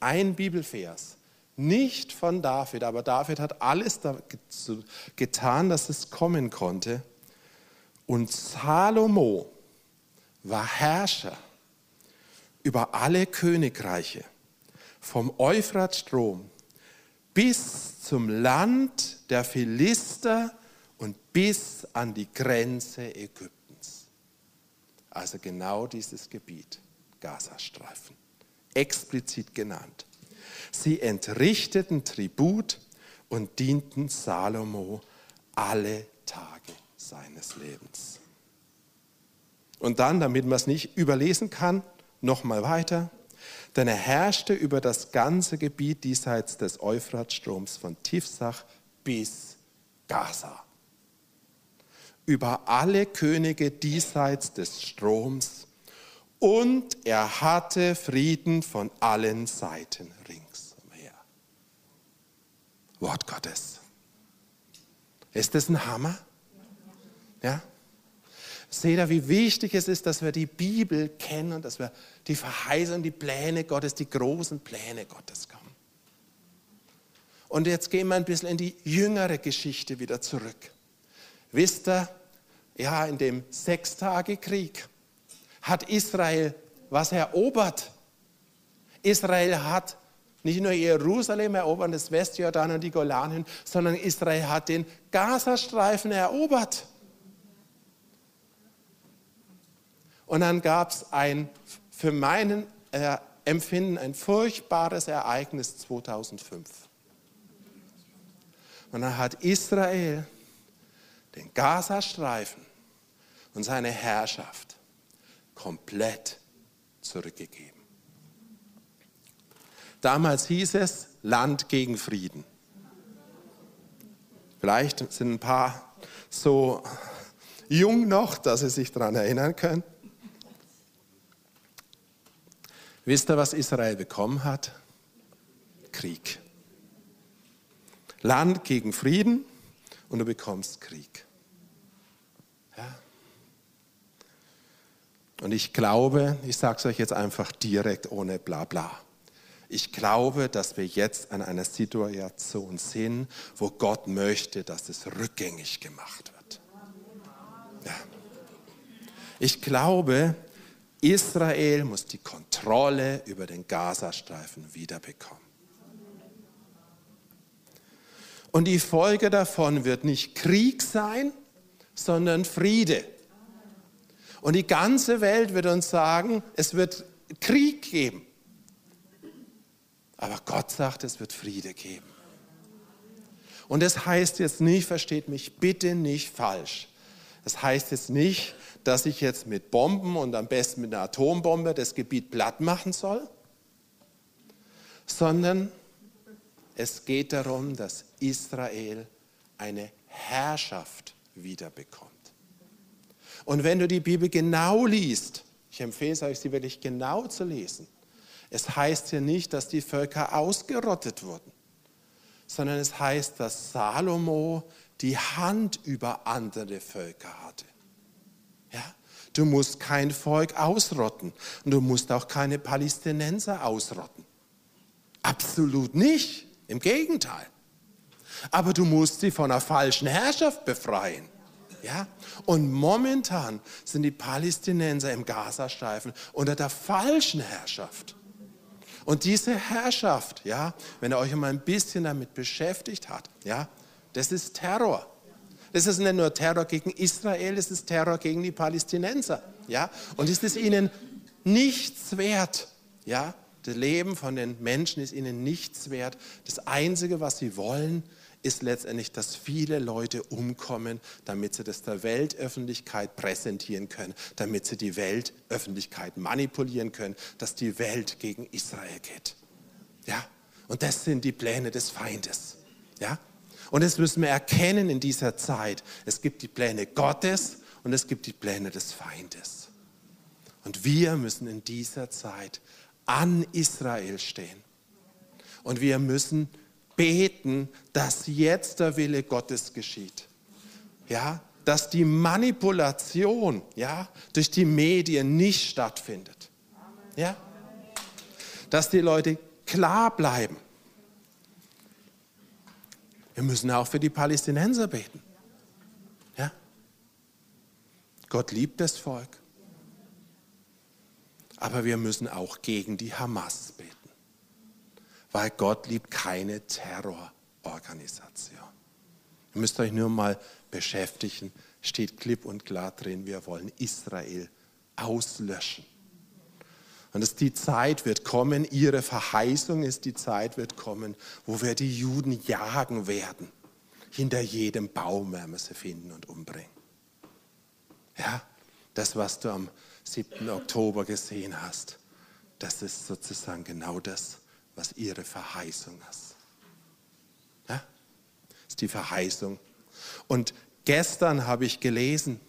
ein Bibelvers, nicht von David, aber David hat alles getan, dass es kommen konnte. Und Salomo war Herrscher über alle Königreiche vom Euphratstrom bis zum Land der Philister und bis an die Grenze Ägyptens. Also genau dieses Gebiet, Gazastreifen, explizit genannt. Sie entrichteten Tribut und dienten Salomo alle Tage seines Lebens. Und dann, damit man es nicht überlesen kann, nochmal weiter. Denn er herrschte über das ganze Gebiet diesseits des Euphratstroms von Tifsach bis Gaza. Über alle Könige diesseits des Stroms. Und er hatte Frieden von allen Seiten ringsumher. Wort Gottes. Ist das ein Hammer? Ja? Seht ihr, wie wichtig es ist, dass wir die Bibel kennen und dass wir die Verheißung, die Pläne Gottes, die großen Pläne Gottes kommen. Und jetzt gehen wir ein bisschen in die jüngere Geschichte wieder zurück. Wisst ihr, ja, in dem Sechstagekrieg hat Israel was erobert. Israel hat nicht nur Jerusalem erobert, das Westjordan und die Golanhöhen, sondern Israel hat den Gazastreifen erobert. Und dann gab es ein, für meinen äh, Empfinden, ein furchtbares Ereignis 2005. Und dann hat Israel den Gazastreifen und seine Herrschaft komplett zurückgegeben. Damals hieß es Land gegen Frieden. Vielleicht sind ein paar so jung noch, dass sie sich daran erinnern können. Wisst ihr, was Israel bekommen hat? Krieg. Land gegen Frieden und du bekommst Krieg. Ja. Und ich glaube, ich sage es euch jetzt einfach direkt ohne bla bla. Ich glaube, dass wir jetzt an einer Situation sind, wo Gott möchte, dass es rückgängig gemacht wird. Ja. Ich glaube, Israel muss die Kontrolle über den Gazastreifen wiederbekommen. Und die Folge davon wird nicht Krieg sein, sondern Friede. Und die ganze Welt wird uns sagen, es wird Krieg geben. Aber Gott sagt, es wird Friede geben. Und das heißt jetzt nicht, versteht mich bitte nicht falsch. Das heißt jetzt nicht, dass ich jetzt mit Bomben und am besten mit einer Atombombe das Gebiet platt machen soll, sondern es geht darum, dass Israel eine Herrschaft wiederbekommt. Und wenn du die Bibel genau liest, ich empfehle es euch, sie wirklich genau zu lesen, es heißt hier nicht, dass die Völker ausgerottet wurden, sondern es heißt, dass Salomo die Hand über andere Völker hatte. Ja? Du musst kein Volk ausrotten und du musst auch keine Palästinenser ausrotten. Absolut nicht, im Gegenteil. Aber du musst sie von einer falschen Herrschaft befreien. Ja? Und momentan sind die Palästinenser im Gazastreifen unter der falschen Herrschaft. Und diese Herrschaft, ja, wenn ihr euch mal ein bisschen damit beschäftigt habt, ja, das ist Terror. Das ist nicht nur Terror gegen Israel, das ist Terror gegen die Palästinenser. Ja? Und es ist ihnen nichts wert. Ja? Das Leben von den Menschen ist ihnen nichts wert. Das Einzige, was sie wollen, ist letztendlich, dass viele Leute umkommen, damit sie das der Weltöffentlichkeit präsentieren können, damit sie die Weltöffentlichkeit manipulieren können, dass die Welt gegen Israel geht. Ja? Und das sind die Pläne des Feindes. Ja? Und das müssen wir erkennen in dieser Zeit. Es gibt die Pläne Gottes und es gibt die Pläne des Feindes. Und wir müssen in dieser Zeit an Israel stehen. Und wir müssen beten, dass jetzt der Wille Gottes geschieht. Ja, dass die Manipulation ja, durch die Medien nicht stattfindet. Ja? Dass die Leute klar bleiben wir müssen auch für die Palästinenser beten. Ja? Gott liebt das Volk. Aber wir müssen auch gegen die Hamas beten. Weil Gott liebt keine Terrororganisation. Ihr müsst euch nur mal beschäftigen, steht klipp und klar drin, wir wollen Israel auslöschen. Und dass die Zeit wird kommen, ihre Verheißung ist, die Zeit wird kommen, wo wir die Juden jagen werden. Hinter jedem Baum werden wir sie finden und umbringen. Ja, das, was du am 7. Oktober gesehen hast, das ist sozusagen genau das, was ihre Verheißung ist. Ja? Das ist die Verheißung. Und gestern habe ich gelesen,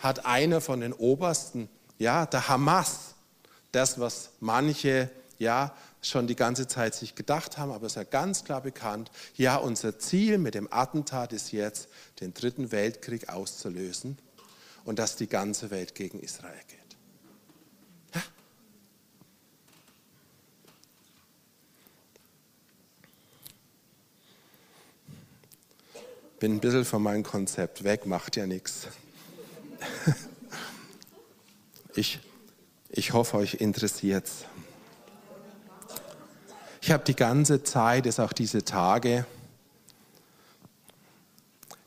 hat einer von den Obersten, ja, der Hamas, das, was manche ja schon die ganze Zeit sich gedacht haben, aber es ist ja ganz klar bekannt, ja, unser Ziel mit dem Attentat ist jetzt, den dritten Weltkrieg auszulösen und dass die ganze Welt gegen Israel geht. Bin ein bisschen von meinem Konzept weg, macht ja nichts. Ich ich hoffe, euch interessiert es. Ich habe die ganze Zeit, ist auch diese Tage,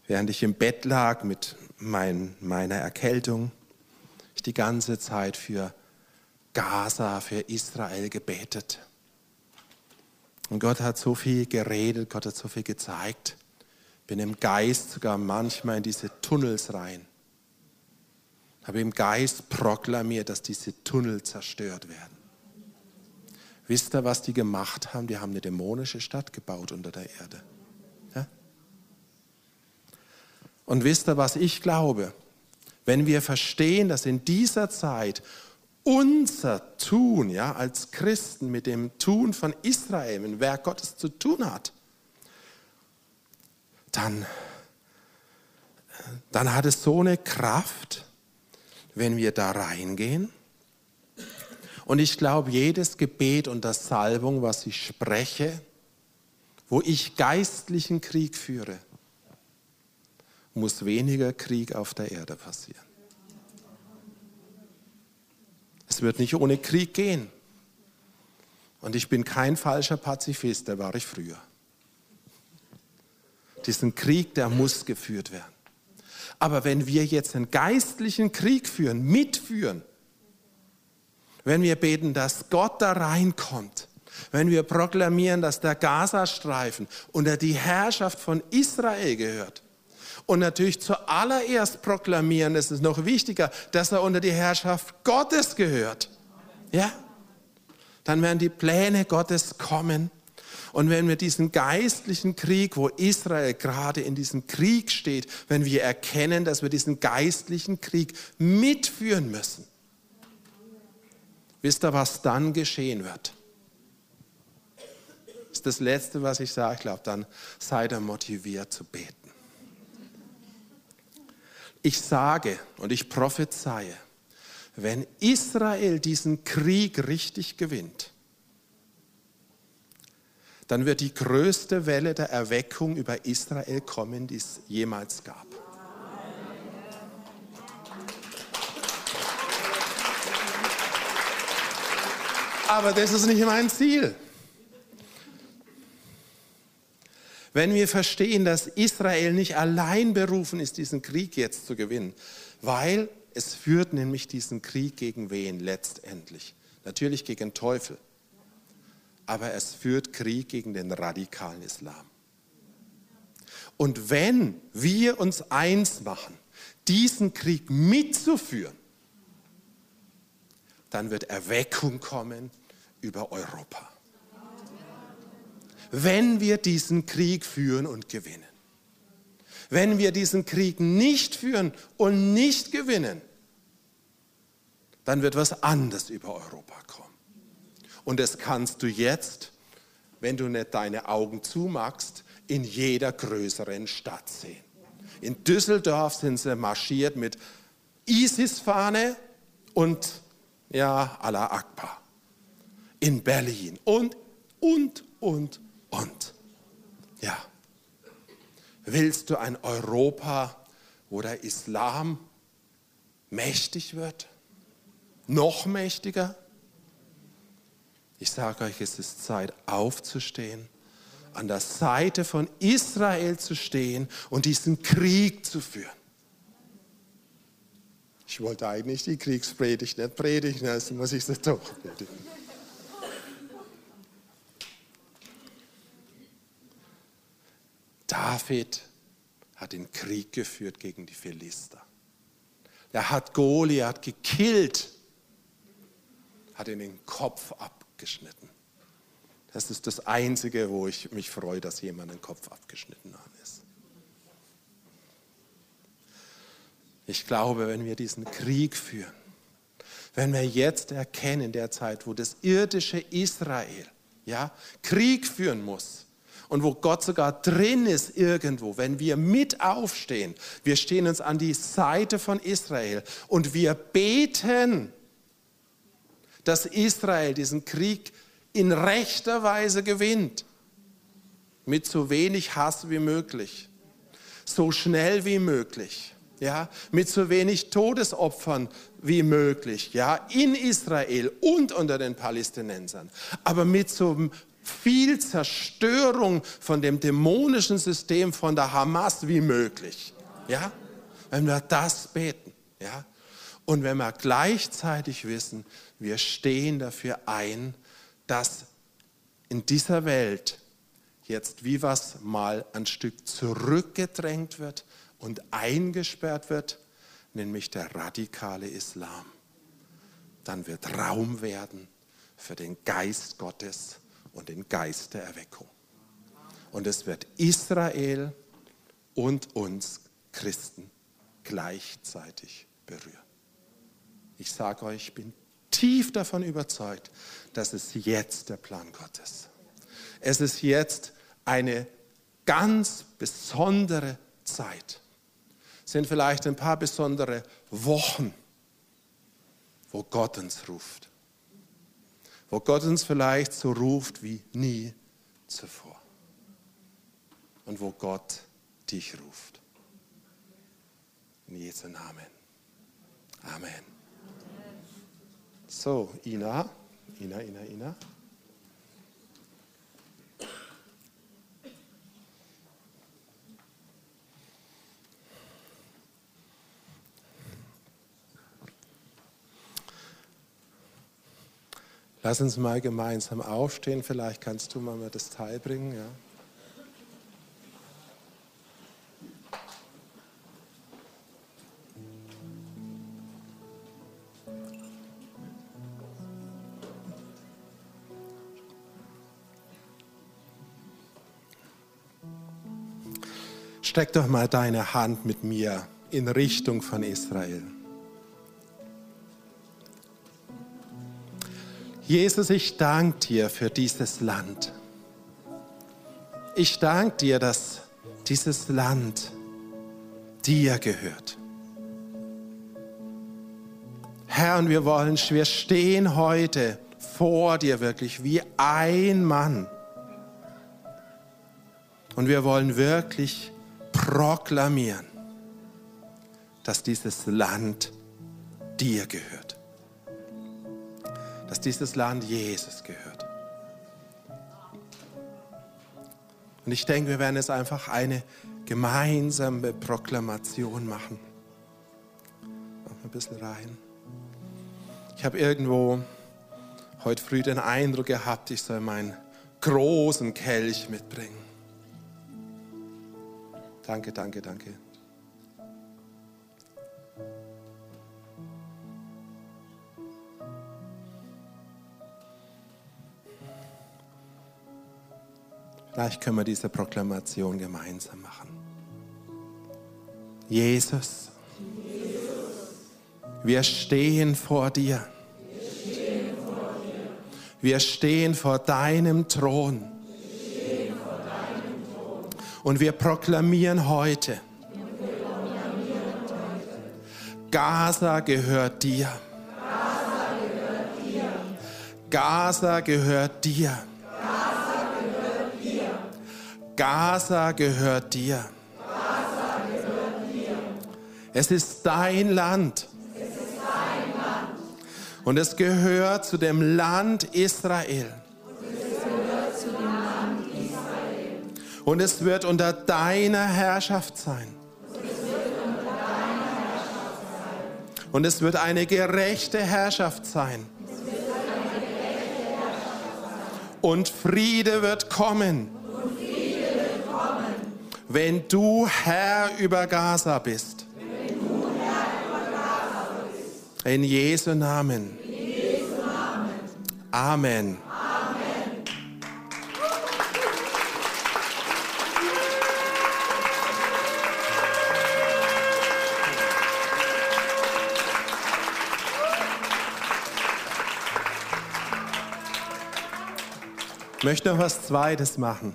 während ich im Bett lag mit mein, meiner Erkältung, ich die ganze Zeit für Gaza, für Israel gebetet. Und Gott hat so viel geredet, Gott hat so viel gezeigt. Bin im Geist sogar manchmal in diese Tunnels rein habe im Geist proklamiert, dass diese Tunnel zerstört werden. Wisst ihr, was die gemacht haben? Die haben eine dämonische Stadt gebaut unter der Erde. Ja? Und wisst ihr, was ich glaube? Wenn wir verstehen, dass in dieser Zeit unser Tun, ja, als Christen mit dem Tun von Israel, mit dem Werk Gottes zu tun hat, dann, dann hat es so eine Kraft, wenn wir da reingehen. Und ich glaube, jedes Gebet und das Salbung, was ich spreche, wo ich geistlichen Krieg führe, muss weniger Krieg auf der Erde passieren. Es wird nicht ohne Krieg gehen. Und ich bin kein falscher Pazifist, der war ich früher. Diesen Krieg, der muss geführt werden. Aber wenn wir jetzt einen geistlichen Krieg führen, mitführen, wenn wir beten, dass Gott da reinkommt, wenn wir proklamieren, dass der Gazastreifen unter die Herrschaft von Israel gehört, und natürlich zuallererst proklamieren, das ist noch wichtiger, dass er unter die Herrschaft Gottes gehört. Ja? Dann werden die Pläne Gottes kommen und wenn wir diesen geistlichen Krieg, wo Israel gerade in diesem Krieg steht, wenn wir erkennen, dass wir diesen geistlichen Krieg mitführen müssen, wisst ihr, was dann geschehen wird? Ist das Letzte, was ich sage. Ich glaube, dann seid ihr motiviert zu beten. Ich sage und ich prophezeie, wenn Israel diesen Krieg richtig gewinnt, dann wird die größte Welle der Erweckung über Israel kommen, die es jemals gab. Aber das ist nicht mein Ziel. Wenn wir verstehen, dass Israel nicht allein berufen ist, diesen Krieg jetzt zu gewinnen, weil es führt nämlich diesen Krieg gegen wen letztendlich? Natürlich gegen Teufel aber es führt Krieg gegen den radikalen Islam. Und wenn wir uns eins machen, diesen Krieg mitzuführen, dann wird Erweckung kommen über Europa. Wenn wir diesen Krieg führen und gewinnen. Wenn wir diesen Krieg nicht führen und nicht gewinnen, dann wird was anderes über Europa kommen. Und das kannst du jetzt, wenn du nicht deine Augen zumachst, in jeder größeren Stadt sehen. In Düsseldorf sind sie marschiert mit ISIS-Fahne und ja, Allah Akbar. In Berlin und, und, und, und. Ja. Willst du ein Europa, wo der Islam mächtig wird? Noch mächtiger? Ich sage euch, es ist Zeit aufzustehen, an der Seite von Israel zu stehen und diesen Krieg zu führen. Ich wollte eigentlich die Kriegspredigt nicht predigen, also muss ich sie doch predigen. David hat den Krieg geführt gegen die Philister. Er hat Goliath gekillt, hat ihn den Kopf abgeschnitten. Das ist das Einzige, wo ich mich freue, dass jemand den Kopf abgeschnitten haben ist. Ich glaube, wenn wir diesen Krieg führen, wenn wir jetzt erkennen, in der Zeit, wo das irdische Israel ja, Krieg führen muss, und wo Gott sogar drin ist irgendwo, wenn wir mit aufstehen, wir stehen uns an die Seite von Israel und wir beten, dass Israel diesen Krieg in rechter Weise gewinnt, mit so wenig Hass wie möglich, so schnell wie möglich, ja, mit so wenig Todesopfern wie möglich, ja, in Israel und unter den Palästinensern, aber mit so viel Zerstörung von dem dämonischen System von der Hamas wie möglich. Ja? Wenn wir das beten. Ja? Und wenn wir gleichzeitig wissen, wir stehen dafür ein, dass in dieser Welt jetzt wie was mal ein Stück zurückgedrängt wird und eingesperrt wird, nämlich der radikale Islam. Dann wird Raum werden für den Geist Gottes und den Geist der Erweckung. Und es wird Israel und uns Christen gleichzeitig berühren. Ich sage euch, ich bin tief davon überzeugt, dass es jetzt der Plan Gottes. Es ist jetzt eine ganz besondere Zeit. Es sind vielleicht ein paar besondere Wochen, wo Gott uns ruft wo Gott uns vielleicht so ruft wie nie zuvor. Und wo Gott dich ruft. In Jesu Namen. Amen. So, Ina, Ina, Ina, Ina. Lass uns mal gemeinsam aufstehen. Vielleicht kannst du mal das Teil bringen. Ja. Streck doch mal deine Hand mit mir in Richtung von Israel. Jesus, ich danke dir für dieses Land. Ich danke dir, dass dieses Land dir gehört. Herr, und wir wollen, wir stehen heute vor dir wirklich wie ein Mann. Und wir wollen wirklich proklamieren, dass dieses Land dir gehört dass dieses Land Jesus gehört. Und ich denke, wir werden jetzt einfach eine gemeinsame Proklamation machen. Machen ein bisschen rein. Ich habe irgendwo heute früh den Eindruck gehabt, ich soll meinen großen Kelch mitbringen. Danke, danke, danke. Vielleicht können wir diese Proklamation gemeinsam machen. Jesus, wir stehen vor dir. Wir stehen vor deinem Thron. Und wir proklamieren heute, Gaza gehört dir. Gaza gehört dir. Gaza gehört dir. Es ist dein Land. Und es gehört zu dem Land Israel. Und es wird unter deiner Herrschaft sein. Und es wird eine gerechte Herrschaft sein. Und Friede wird kommen. Wenn du Herr über Gaza bist. In Jesu Namen. Amen. Ich möchte noch was Zweites machen.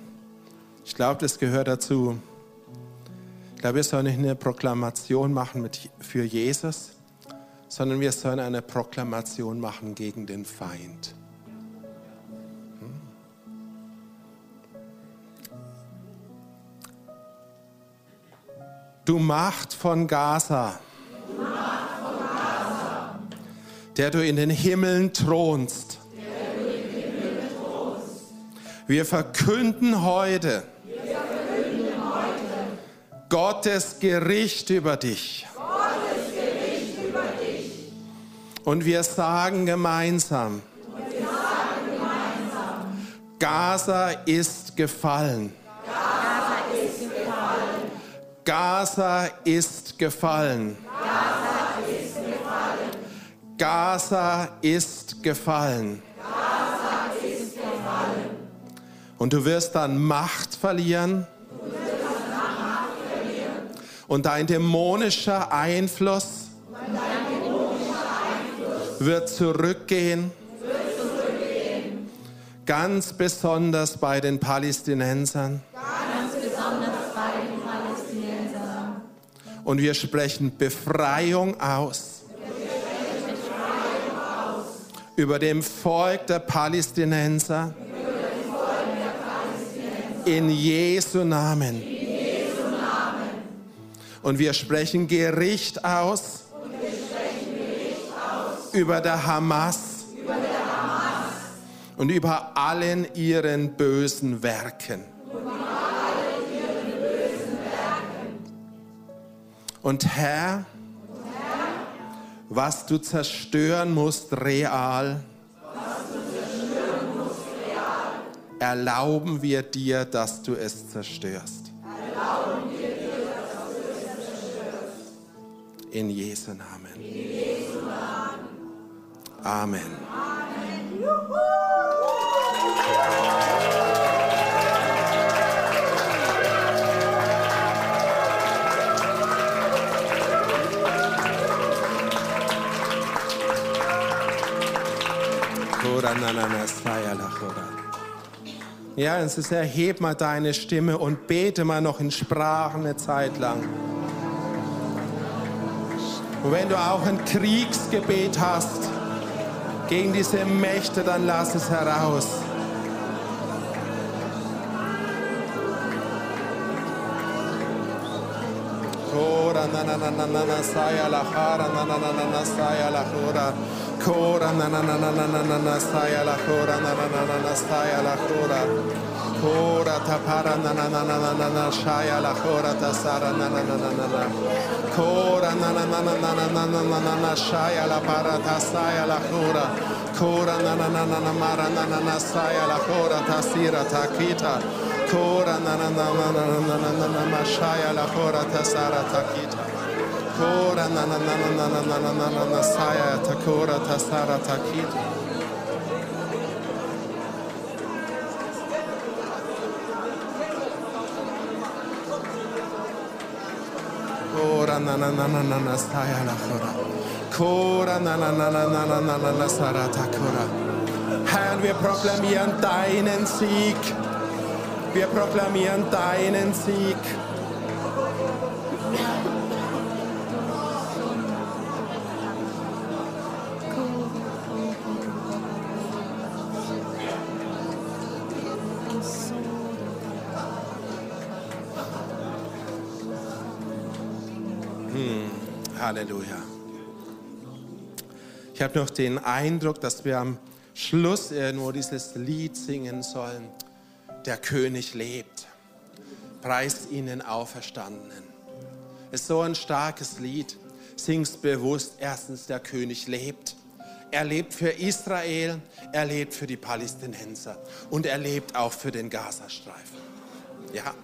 Ich glaube, das gehört dazu. Ich glaube, wir sollen nicht eine Proklamation machen mit, für Jesus, sondern wir sollen eine Proklamation machen gegen den Feind. Hm? Du Macht von Gaza, der du in den Himmeln thronst. Wir verkünden heute, Wir verkünden heute Gottes, Gericht Gottes Gericht über dich. Und wir sagen gemeinsam, wir sagen gemeinsam Gaza, ist gefallen. Gaza ist gefallen. Gaza ist gefallen. Gaza ist gefallen. Gaza ist gefallen. Und du wirst dann Macht verlieren. Und dein dämonischer Einfluss wird zurückgehen. Ganz besonders bei den Palästinensern. Und wir sprechen Befreiung aus. Über dem Volk der Palästinenser. In Jesu Namen. Und wir sprechen Gericht aus. Über der Hamas. Und über allen ihren bösen Werken. Und Herr, was du zerstören musst real, erlauben wir dir, dass du es zerstörst. Erlauben wir dir, dass du es zerstörst. In Jesu Namen. In Jesu Namen. Amen. Amen. Juhu. Korananana Saya Lachora. Ja, es ist, erheb mal deine Stimme und bete mal noch in Sprachen eine Zeit lang. Und wenn du auch ein Kriegsgebet hast gegen diese Mächte, dann lass es heraus. Kora na na na na na na saya la kara na na na na na saya la kora. Kora na na na na na na na na saya la kora na na na na na saya la kora. Kora ta para na na na na na na na shaya la kora ta sara na na na na na na. Kora na na na na na na na na na na na la para ta saya la kora. Kora na na na na na mara na na na saya la kora ta sira ta kita. Kora na na na na na na na na na shaya la kora ta sara ta kita. Kora na na na na na na na na na na saya ta kora ta sara ta kita. Kora na na na na na na saya la kora. Kora na na na na na na na na na sara ta kora. Herr, wir proklamieren deinen Sieg. Wir proklamieren deinen Sieg. Halleluja. Ich habe noch den Eindruck, dass wir am Schluss nur dieses Lied singen sollen. Der König lebt. Preist ihn den Auferstandenen. Ist so ein starkes Lied. Singst bewusst. Erstens, der König lebt. Er lebt für Israel, er lebt für die Palästinenser und er lebt auch für den Gazastreifen. Ja.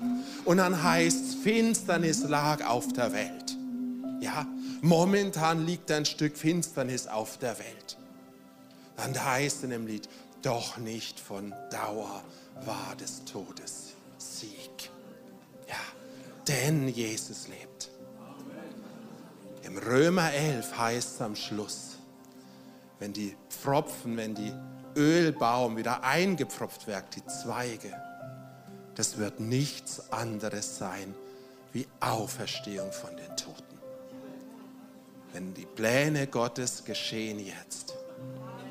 Und dann heißt Finsternis lag auf der Welt. Ja. Momentan liegt ein Stück Finsternis auf der Welt. Dann heißt es in dem Lied, doch nicht von Dauer war des Todes Sieg. Ja, denn Jesus lebt. Im Römer 11 heißt es am Schluss, wenn die Pfropfen, wenn die Ölbaum wieder eingepfropft werden, die Zweige, das wird nichts anderes sein wie Auferstehung von den Toten. Wenn die Pläne Gottes geschehen jetzt,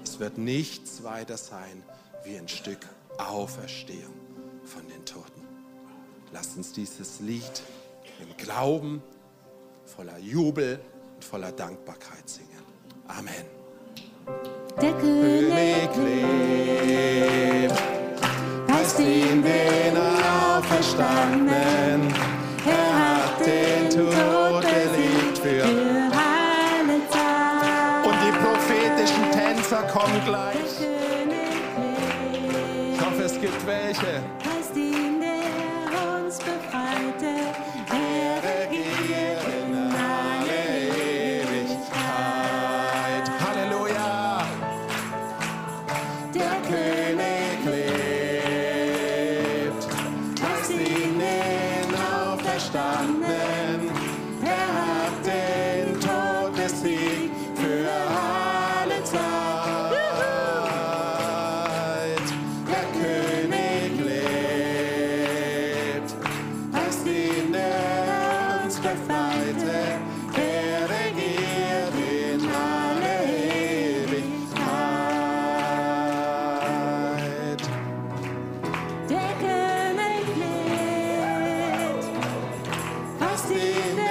es wird nichts weiter sein wie ein Stück Auferstehung von den Toten. Lasst uns dieses Lied im Glauben, voller Jubel und voller Dankbarkeit singen. Amen. Der König lebt, heißt ihn den Auferstandenen, er hat den Tod. komm gleich. Amen.